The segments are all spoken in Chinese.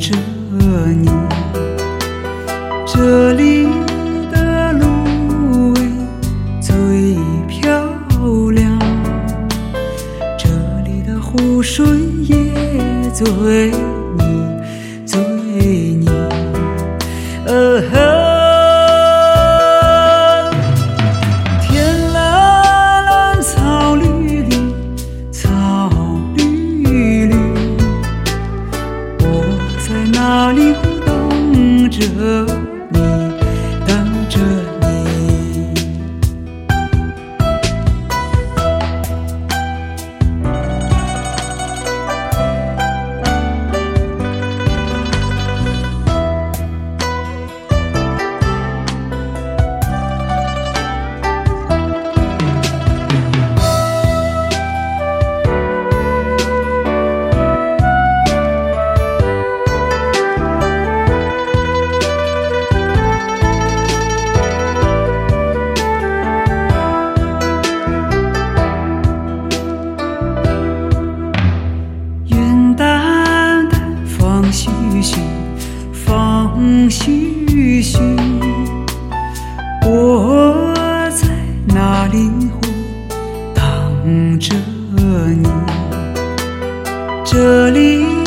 着你，这里的芦苇最漂亮，这里的湖水也最明。这我在那林湖等着你，这里。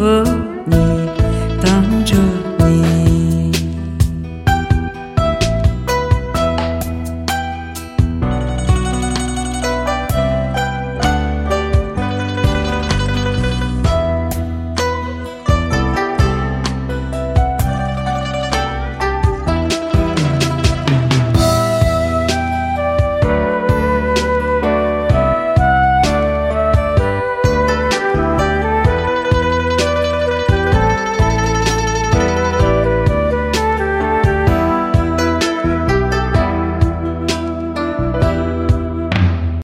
和你荡着